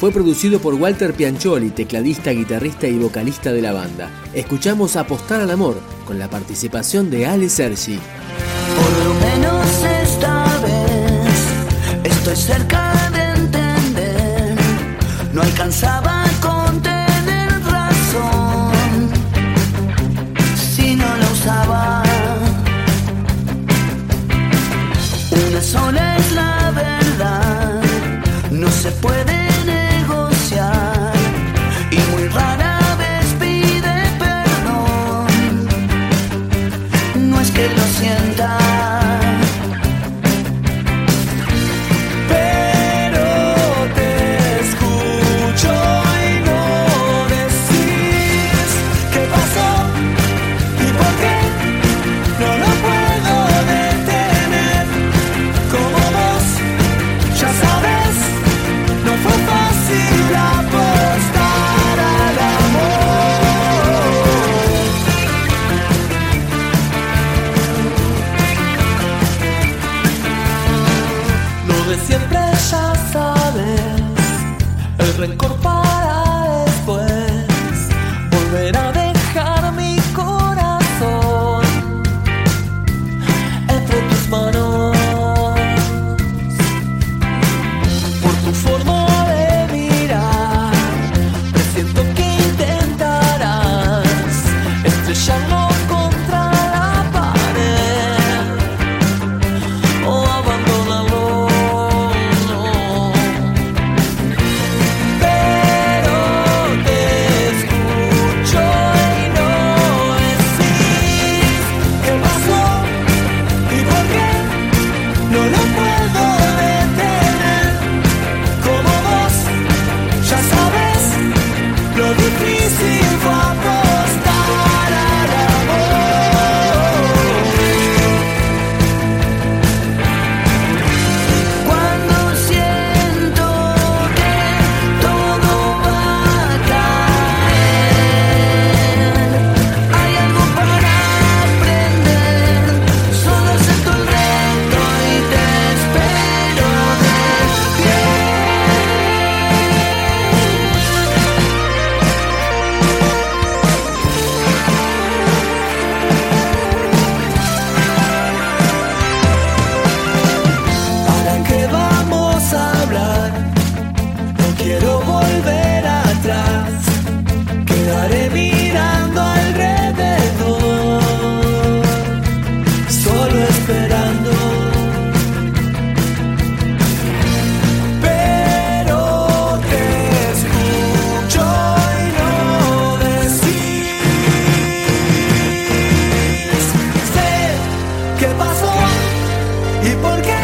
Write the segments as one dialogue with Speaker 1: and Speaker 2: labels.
Speaker 1: Fue producido por Walter Piancholi, tecladista, guitarrista y vocalista de la banda. Escuchamos Apostar al Amor, con la participación de Ale Sergi.
Speaker 2: Por lo menos esta vez estoy cerca de entender. No alcanzaba con tener razón si no la usaba. Una sola es la verdad, no se puede
Speaker 1: Este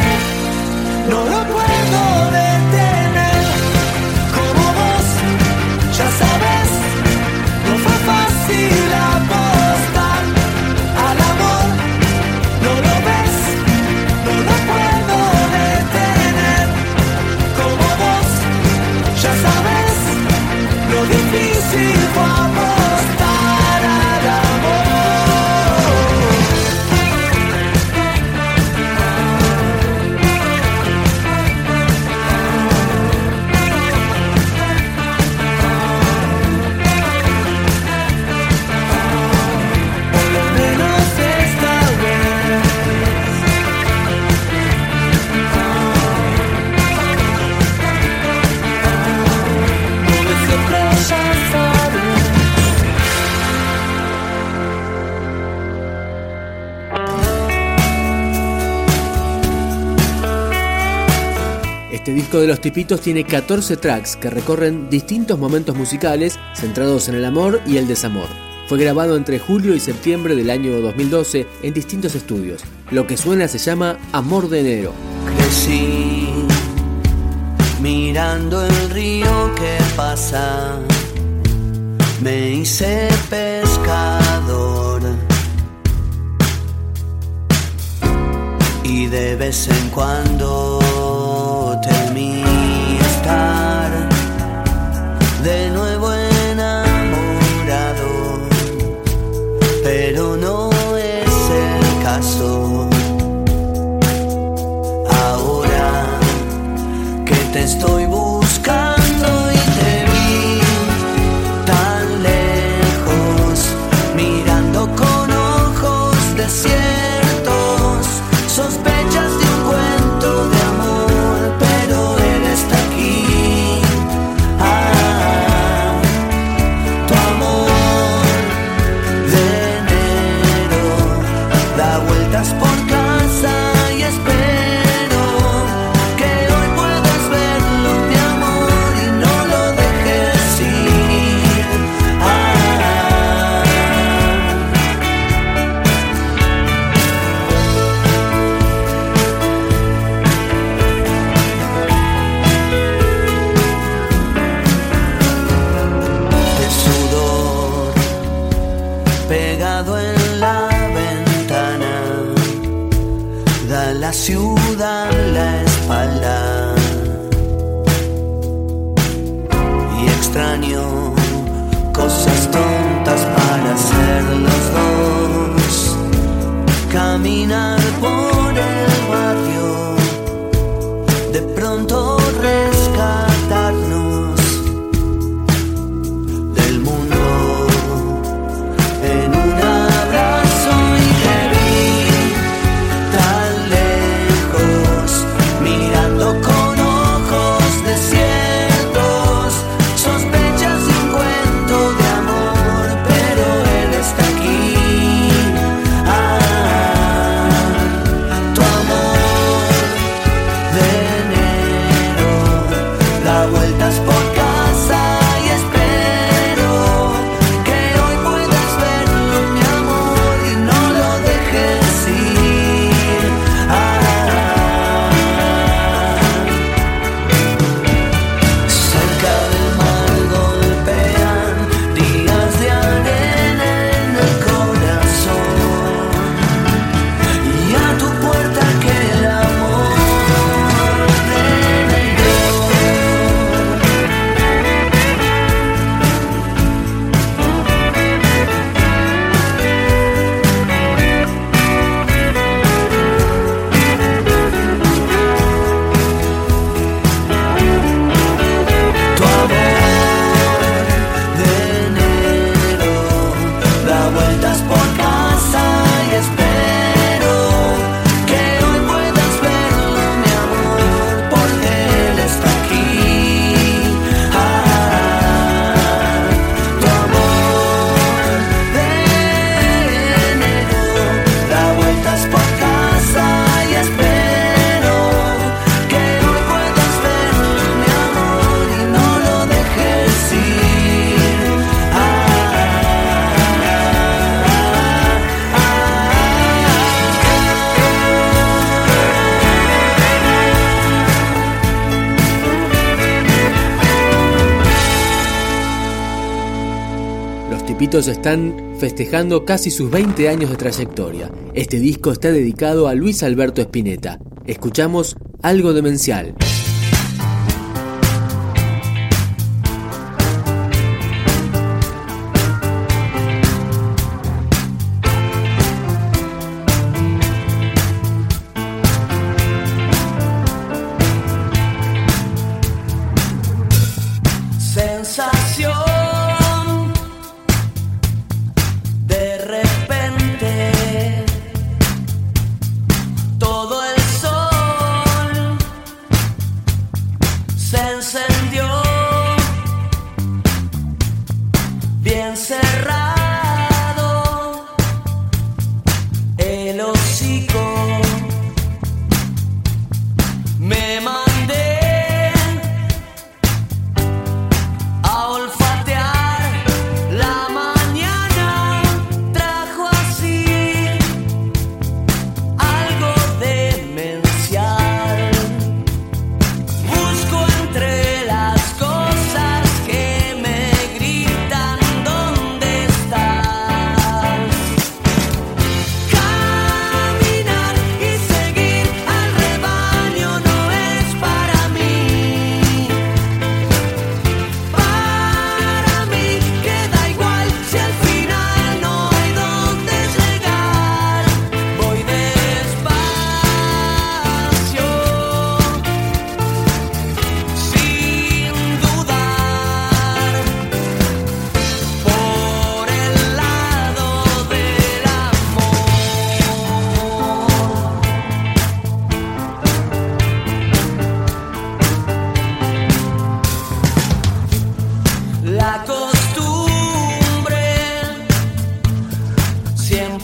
Speaker 1: de los tipitos tiene 14 tracks que recorren distintos momentos musicales centrados en el amor y el desamor. Fue grabado entre julio y septiembre del año 2012 en distintos estudios. Lo que suena se llama Amor de Enero.
Speaker 2: Crecí mirando el río que pasa. Me hice pescador. Y de vez en cuando de nuevo enamorado, pero no es el caso. Ahora que te estoy buscando. done vueltas por
Speaker 1: Pitos están festejando casi sus 20 años de trayectoria. Este disco está dedicado a Luis Alberto Spinetta. Escuchamos algo demencial.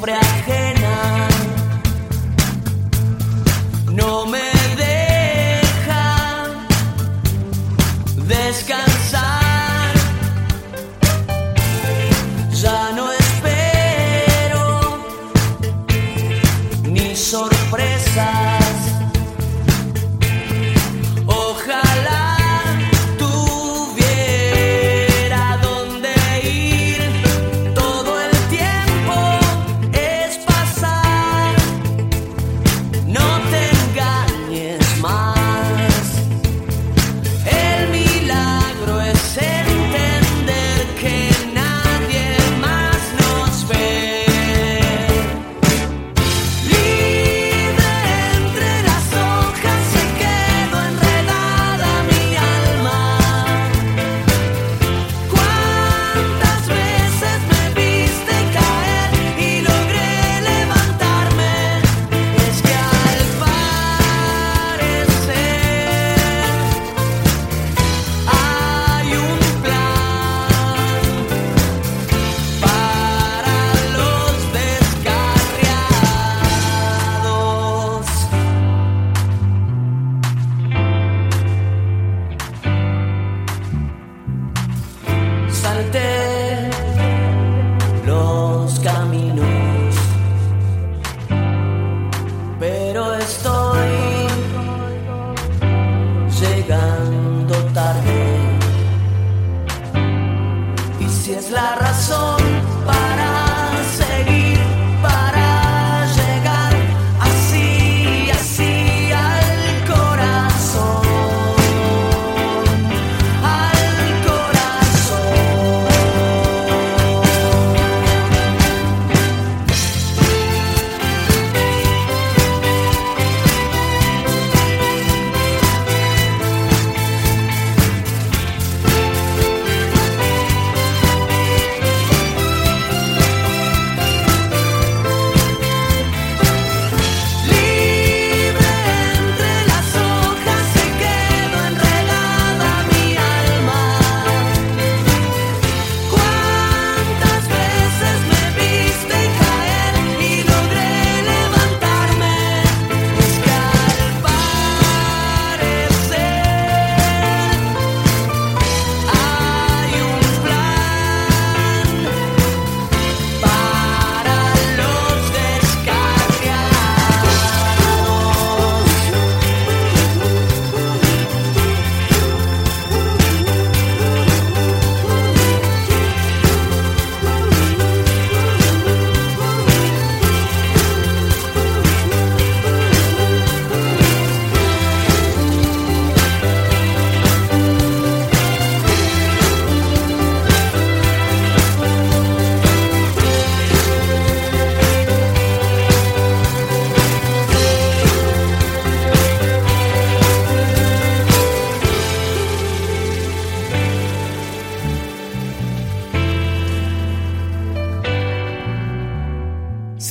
Speaker 2: naufragué.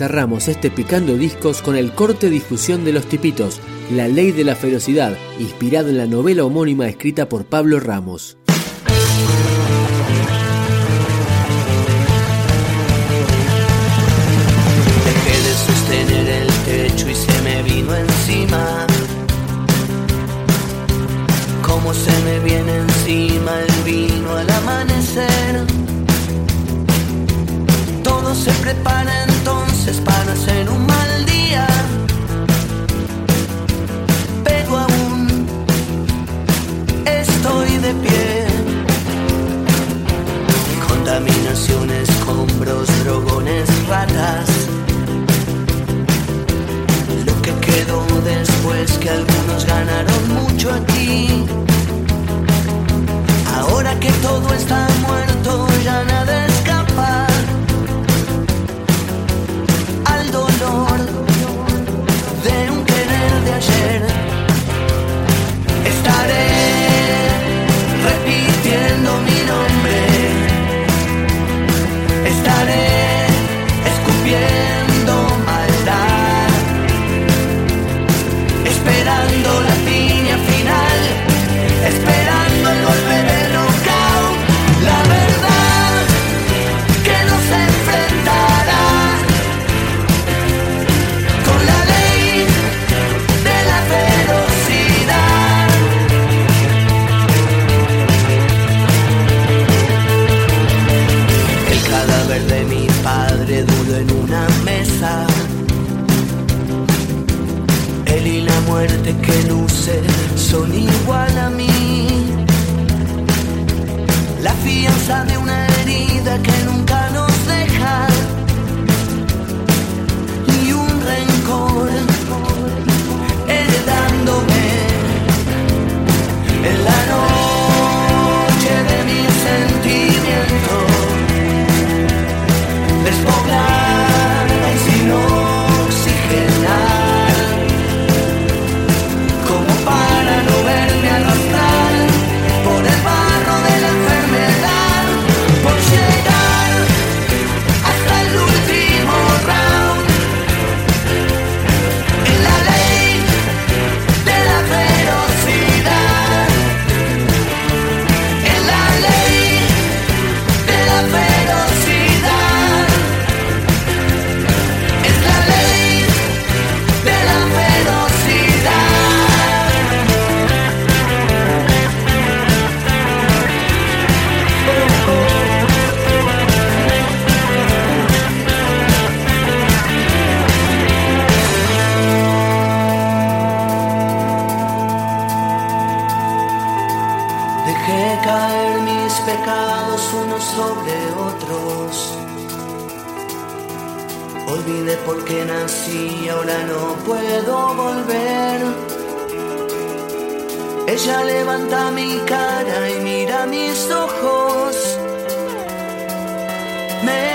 Speaker 1: Cerramos este picando discos con el corte difusión de los tipitos, La ley de la ferocidad, inspirado en la novela homónima escrita por Pablo Ramos.
Speaker 2: Dejé de sostener el techo y se me vino encima. Como se me viene encima el vino al amanecer. Todo se prepara entonces para hacer un mal día. Pero aún estoy de pie. Contaminaciones, escombros, drogones, ratas. Lo que quedó después que algunos ganaron mucho aquí. Ahora que todo está muerto, ya nada fianza de una herida que nunca nos Dejé caer mis pecados unos sobre otros. Olvidé por qué nací, ahora no puedo volver. Ella levanta mi cara y mira mis ojos. Me